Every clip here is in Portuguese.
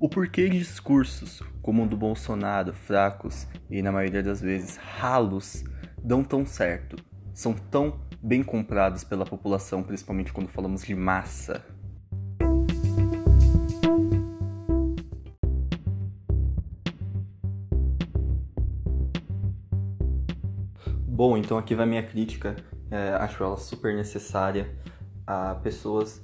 O porquê de discursos como o do Bolsonaro, fracos e na maioria das vezes ralos, dão tão certo, são tão bem comprados pela população, principalmente quando falamos de massa. Bom, então aqui vai minha crítica. É, acho ela super necessária a pessoas,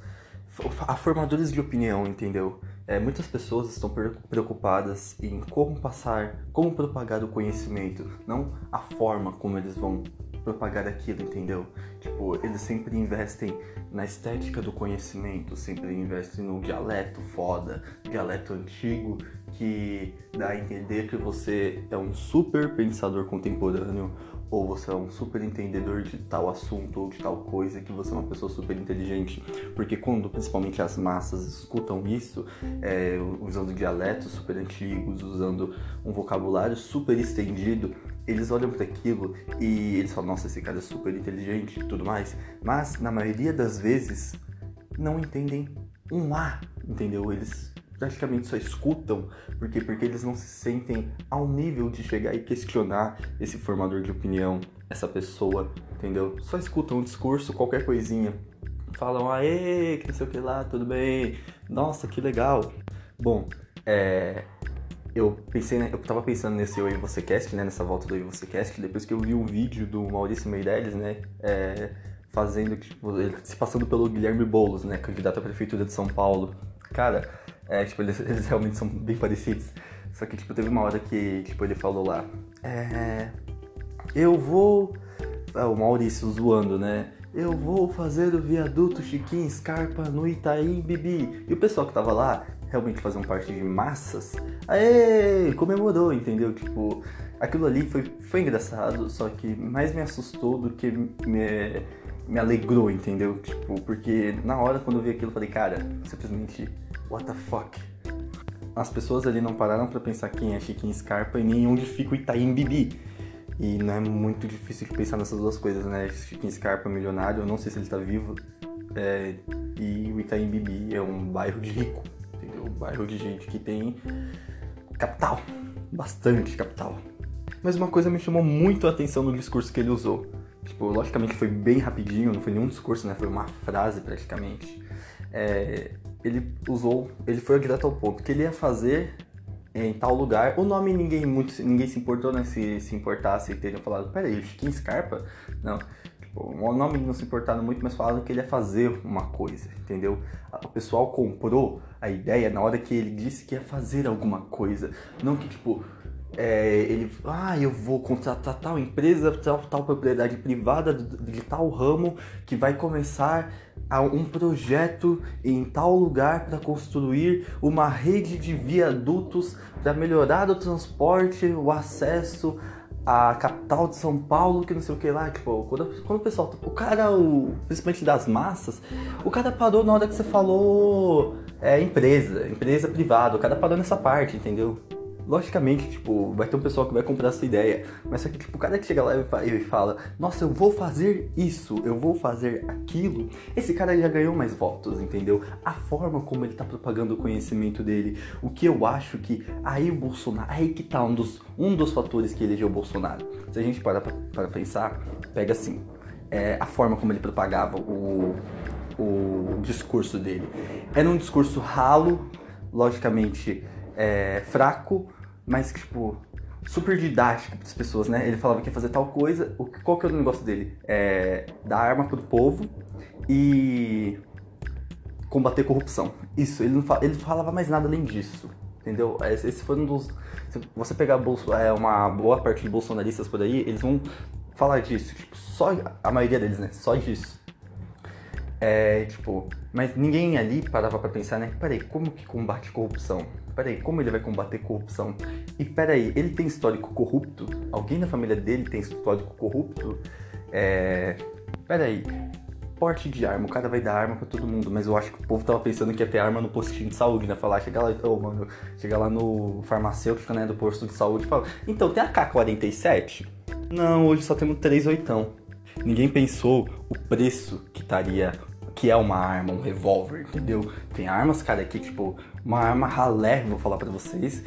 a formadores de opinião, entendeu? É, muitas pessoas estão preocupadas em como passar, como propagar o conhecimento, não a forma como eles vão propagar aquilo, entendeu? Tipo, eles sempre investem na estética do conhecimento, sempre investem no dialeto foda, dialeto antigo, que dá a entender que você é um super pensador contemporâneo ou você é um super entendedor de tal assunto ou de tal coisa, que você é uma pessoa super inteligente. Porque quando principalmente as massas escutam isso, é, usando dialetos super antigos, usando um vocabulário super estendido, eles olham para aquilo e eles falam, nossa, esse cara é super inteligente e tudo mais. Mas na maioria das vezes não entendem um A, entendeu? Eles praticamente só escutam, porque porque eles não se sentem ao nível de chegar e questionar esse formador de opinião, essa pessoa, entendeu? Só escutam o discurso, qualquer coisinha, falam aê, que não sei o que lá, tudo bem, nossa, que legal. Bom, é, eu pensei, eu tava pensando nesse e Você Cast, né, nessa volta do Eu e Você Cast, depois que eu vi um vídeo do Maurício Meirelles, né, é, fazendo, tipo, se passando pelo Guilherme Boulos, né, candidato à prefeitura de São Paulo. Cara, é, tipo, eles, eles, realmente são bem parecidos. Só que, tipo, teve uma hora que, tipo, ele falou lá, é... Eu vou... É, o Maurício zoando, né? Eu vou fazer o viaduto Chiquinho Scarpa no Itaim Bibi. E o pessoal que tava lá, realmente faziam parte de massas, aê, comemorou, entendeu? Tipo, aquilo ali foi, foi engraçado, só que mais me assustou do que me, me alegrou, entendeu? Tipo, porque na hora quando eu vi aquilo, eu falei, cara, simplesmente what the fuck? As pessoas ali não pararam para pensar quem é Chiquinho Scarpa e nem onde fica o Itaim Bibi. E não é muito difícil de pensar nessas duas coisas, né? Chiquinho Scarpa milionário, eu não sei se ele tá vivo. É, e o Itaim Bibi é um bairro de rico, entendeu? Um bairro de gente que tem capital, bastante capital. Mas uma coisa me chamou muito a atenção no discurso que ele usou. Tipo, logicamente foi bem rapidinho, não foi nenhum discurso, né? Foi uma frase praticamente. É, ele usou, ele foi direto ao ponto que ele ia fazer em tal lugar. O nome ninguém muito, ninguém se importou, né? Se se importasse e teriam falado, peraí, Chiquinho Scarpa? Não. Tipo, o nome não se importaram muito, mas falaram que ele ia fazer uma coisa, entendeu? O pessoal comprou a ideia na hora que ele disse que ia fazer alguma coisa. Não que, tipo, é, ele, ah, eu vou contratar tal empresa, tal, tal propriedade privada de, tal ramo que vai começar a um projeto em tal lugar para construir uma rede de viadutos para melhorar o transporte, o acesso à capital de São Paulo, que não sei o que lá, tipo, quando, quando o pessoal, o cara, o, principalmente das massas, o cara parou na hora que você falou é, empresa, empresa privada, o cara parou nessa parte, entendeu? Logicamente, tipo, vai ter um pessoal que vai comprar essa ideia, mas só que, tipo, o cara que chega lá e fala, nossa, eu vou fazer isso, eu vou fazer aquilo, esse cara já ganhou mais votos, entendeu? A forma como ele tá propagando o conhecimento dele, o que eu acho que aí o Bolsonaro, aí que tá um dos, um dos fatores que elegeu o Bolsonaro. Se a gente parar pra, para pensar, pega assim, é, a forma como ele propagava o, o discurso dele. Era um discurso ralo, logicamente é, fraco, mas tipo, super didático para as pessoas, né? Ele falava que ia fazer tal coisa. O, qual que é o negócio dele? É dar arma pro povo e combater corrupção. Isso, ele não, ele não falava mais nada além disso. Entendeu? Esse foi um dos. Se você pegar é, uma boa parte de bolsonaristas por aí, eles vão falar disso. Tipo, só a maioria deles, né? Só disso. É, tipo, mas ninguém ali parava para pensar, né? Peraí, como que combate corrupção? Peraí, como ele vai combater corrupção? E peraí, ele tem histórico corrupto? Alguém da família dele tem histórico corrupto? É. Peraí, porte de arma, o cara vai dar arma para todo mundo, mas eu acho que o povo tava pensando que ia ter arma no postinho de saúde, né? Falar, chegar lá, oh, mano, chegar lá no farmacêutico, né, do posto de saúde e falar, então, tem a K-47? Não, hoje só temos três oitão. Ninguém pensou o preço que estaria que é uma arma, um revólver, entendeu? Tem armas, cara, que tipo, uma arma ralé, vou falar para vocês,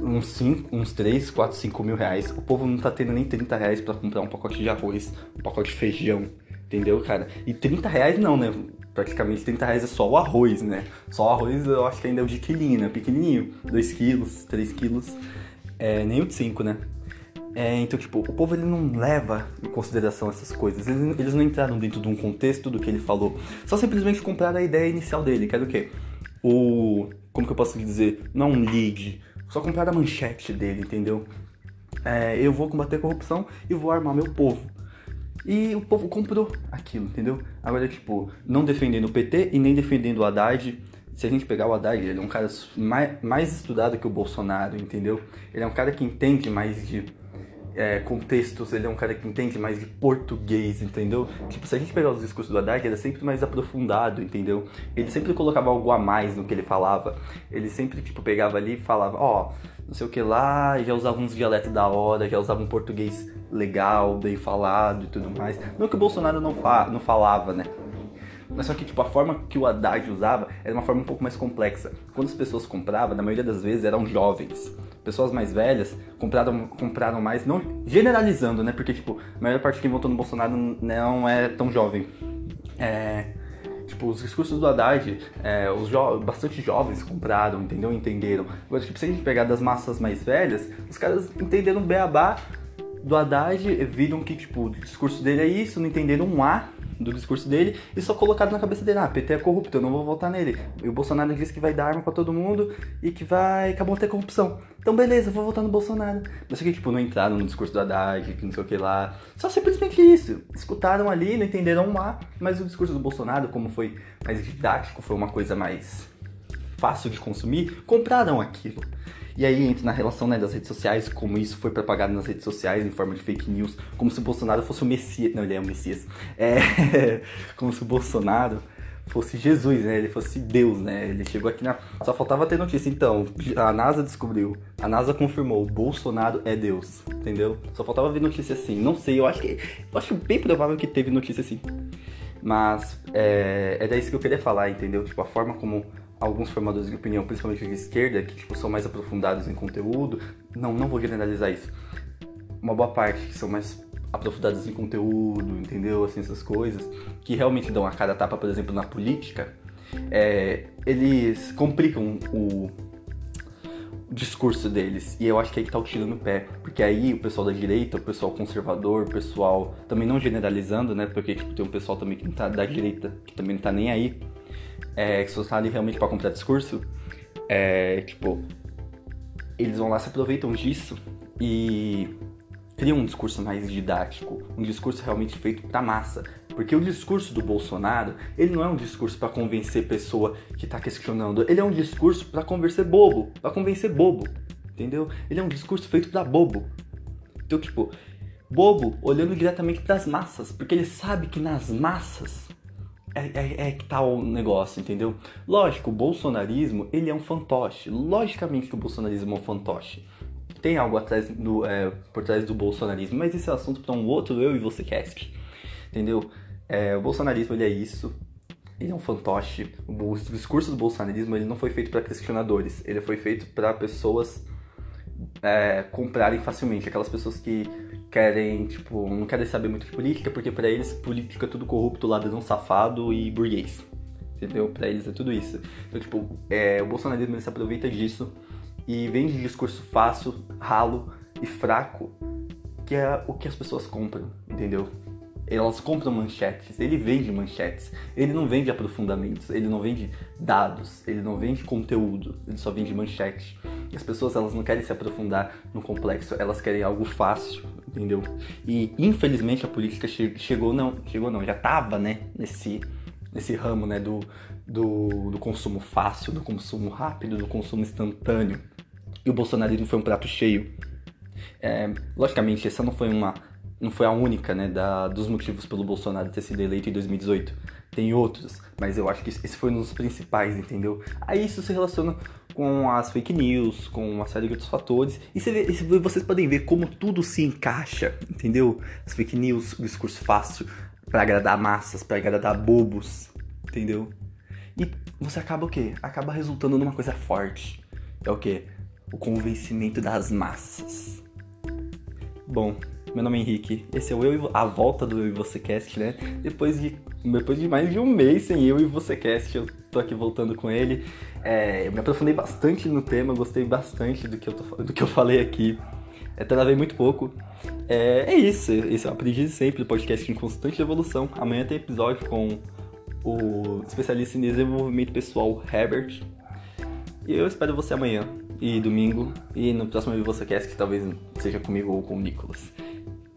uns 5, uns 3, 4, 5 mil reais. O povo não tá tendo nem 30 reais pra comprar um pacote de arroz, um pacote de feijão, entendeu, cara? E 30 reais não, né? Praticamente 30 reais é só o arroz, né? Só o arroz eu acho que ainda é o de quilinho, né? Pequenininho, 2 quilos, 3 quilos. É, nem o de 5, né? É, então, tipo, o povo ele não leva em consideração essas coisas. Eles, eles, não entraram dentro de um contexto do que ele falou. Só simplesmente compraram a ideia inicial dele, que era o quê? O. Como que eu posso dizer? Não um lead. Só compraram a manchete dele, entendeu? É, eu vou combater a corrupção e vou armar meu povo. E o povo comprou aquilo, entendeu? Agora, tipo, não defendendo o PT e nem defendendo o Haddad se a gente pegar o Haddad, ele é um cara mais, mais estudado que o Bolsonaro, entendeu? Ele é um cara que entende mais de é, contextos, ele é um cara que entende mais de português, entendeu? Tipo, se a gente pegar os discursos do Haddad, ele é sempre mais aprofundado, entendeu? Ele sempre colocava algo a mais no que ele falava. Ele sempre, tipo, pegava ali e falava, ó, oh, não sei o que lá, já usava uns dialetos da hora, já usava um português legal, bem falado e tudo mais. Não que o Bolsonaro não, fa não falava, né? Mas só que, tipo, a forma que o Haddad usava era uma forma um pouco mais complexa. Quando as pessoas compravam, na maioria das vezes eram jovens. Pessoas mais velhas compraram, compraram mais, não generalizando, né? Porque, tipo, a maior parte de quem votou no Bolsonaro não é tão jovem. É tipo, os discursos do Haddad, é, os jo bastante jovens compraram, entendeu? Entenderam. Agora, tipo, se a gente pegar das massas mais velhas, os caras entenderam o beabá do Haddad, viram que, tipo, o discurso dele é isso, não entenderam um A do discurso dele e só colocado na cabeça dele, ah, PT é corrupto, eu não vou votar nele. E o Bolsonaro disse que vai dar arma para todo mundo e que vai acabar ter corrupção. Então beleza, eu vou votar no Bolsonaro. Mas que tipo, não entraram no discurso do Haddad, que não sei o que lá. Só simplesmente isso. Escutaram ali, não entenderam lá, mas o discurso do Bolsonaro, como foi mais didático, foi uma coisa mais fácil de consumir, compraram aquilo. E aí entra na relação né, das redes sociais, como isso foi propagado nas redes sociais em forma de fake news, como se o Bolsonaro fosse o Messias. Não, ele é o Messias. É, como se o Bolsonaro fosse Jesus, né? Ele fosse Deus, né? Ele chegou aqui na. Só faltava ter notícia. Então, a NASA descobriu, a NASA confirmou, Bolsonaro é Deus, entendeu? Só faltava ver notícia assim. Não sei, eu acho que. Eu acho bem provável que teve notícia assim. Mas é, é disso que eu queria falar, entendeu? Tipo, a forma como alguns formadores de opinião, principalmente de esquerda, que tipo, são mais aprofundados em conteúdo. Não, não vou generalizar isso. Uma boa parte que são mais aprofundados em conteúdo, entendeu? Assim, essas coisas, que realmente dão a cara tapa, por exemplo, na política, é, eles complicam o, discurso deles. E eu acho que aí que tá o tiro no pé. Porque aí o pessoal da direita, o pessoal conservador, o pessoal, também não generalizando, né? Porque tipo, tem um pessoal também que não tá da direita, que também não tá nem aí é, que você tá ali realmente para comprar discurso, é, tipo, eles vão lá, se aproveitam disso e criam um discurso mais didático, um discurso realmente feito pra massa. Porque o discurso do Bolsonaro, ele não é um discurso para convencer pessoa que tá questionando, ele é um discurso para convencer bobo, para convencer bobo, entendeu? Ele é um discurso feito para bobo. Então, tipo, bobo olhando diretamente para as massas, porque ele sabe que nas massas é, é, é, que tá o negócio, entendeu? Lógico, o bolsonarismo, ele é um fantoche. Logicamente que o bolsonarismo é um fantoche. Tem algo atrás do, é, por trás do bolsonarismo, mas esse é assunto para um outro eu e você cast. Entendeu? É, o bolsonarismo, ele é isso. Ele é um fantoche. O discurso do bolsonarismo, ele não foi feito para questionadores. Ele foi feito para pessoas é, comprarem facilmente. Aquelas pessoas que querem, tipo, não querem saber muito de política, porque para eles política é tudo corrupto, ladrão safado e burguês. Entendeu? Pra eles é tudo isso. Então, tipo, é, o bolsonarismo se aproveita disso e vende discurso fácil, ralo e fraco, que é o que as pessoas compram, entendeu? Elas compram manchetes, ele vende manchetes, ele não vende aprofundamentos, ele não vende dados, ele não vende conteúdo, ele só vende manchete. As pessoas elas não querem se aprofundar no complexo, elas querem algo fácil, entendeu? E infelizmente a política che chegou não, chegou não, já tava, né, nesse nesse ramo, né, do, do, do consumo fácil, do consumo rápido, do consumo instantâneo. E o bolsonarismo foi um prato cheio. É, logicamente, essa não foi uma não foi a única, né, da, dos motivos pelo Bolsonaro ter sido eleito em 2018. Tem outros, mas eu acho que esse foi um dos principais, entendeu? Aí isso se relaciona com as fake news, com uma série de outros fatores. E, você vê, vocês podem ver como tudo se encaixa, entendeu? As fake news, o discurso fácil para agradar massas, para agradar bobos, entendeu? E você acaba o quê? Acaba resultando numa coisa forte. É o quê? O convencimento das massas. Bom, meu nome é Henrique. Esse é o Eu e a volta do Eu e Você Cast, né? Depois de, depois de mais de um mês sem Eu e Você Cast, eu tô aqui voltando com ele. É, eu me aprofundei bastante no tema, gostei bastante do que eu, tô, do que eu falei aqui. É, travei muito pouco. É, é isso, esse é o Aprendiz Sempre, podcast em constante evolução. Amanhã tem episódio com o especialista em desenvolvimento pessoal Herbert. E eu espero você amanhã e domingo e no próximo Você Cast, que talvez seja comigo ou com o Nicolas.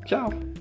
Tchau!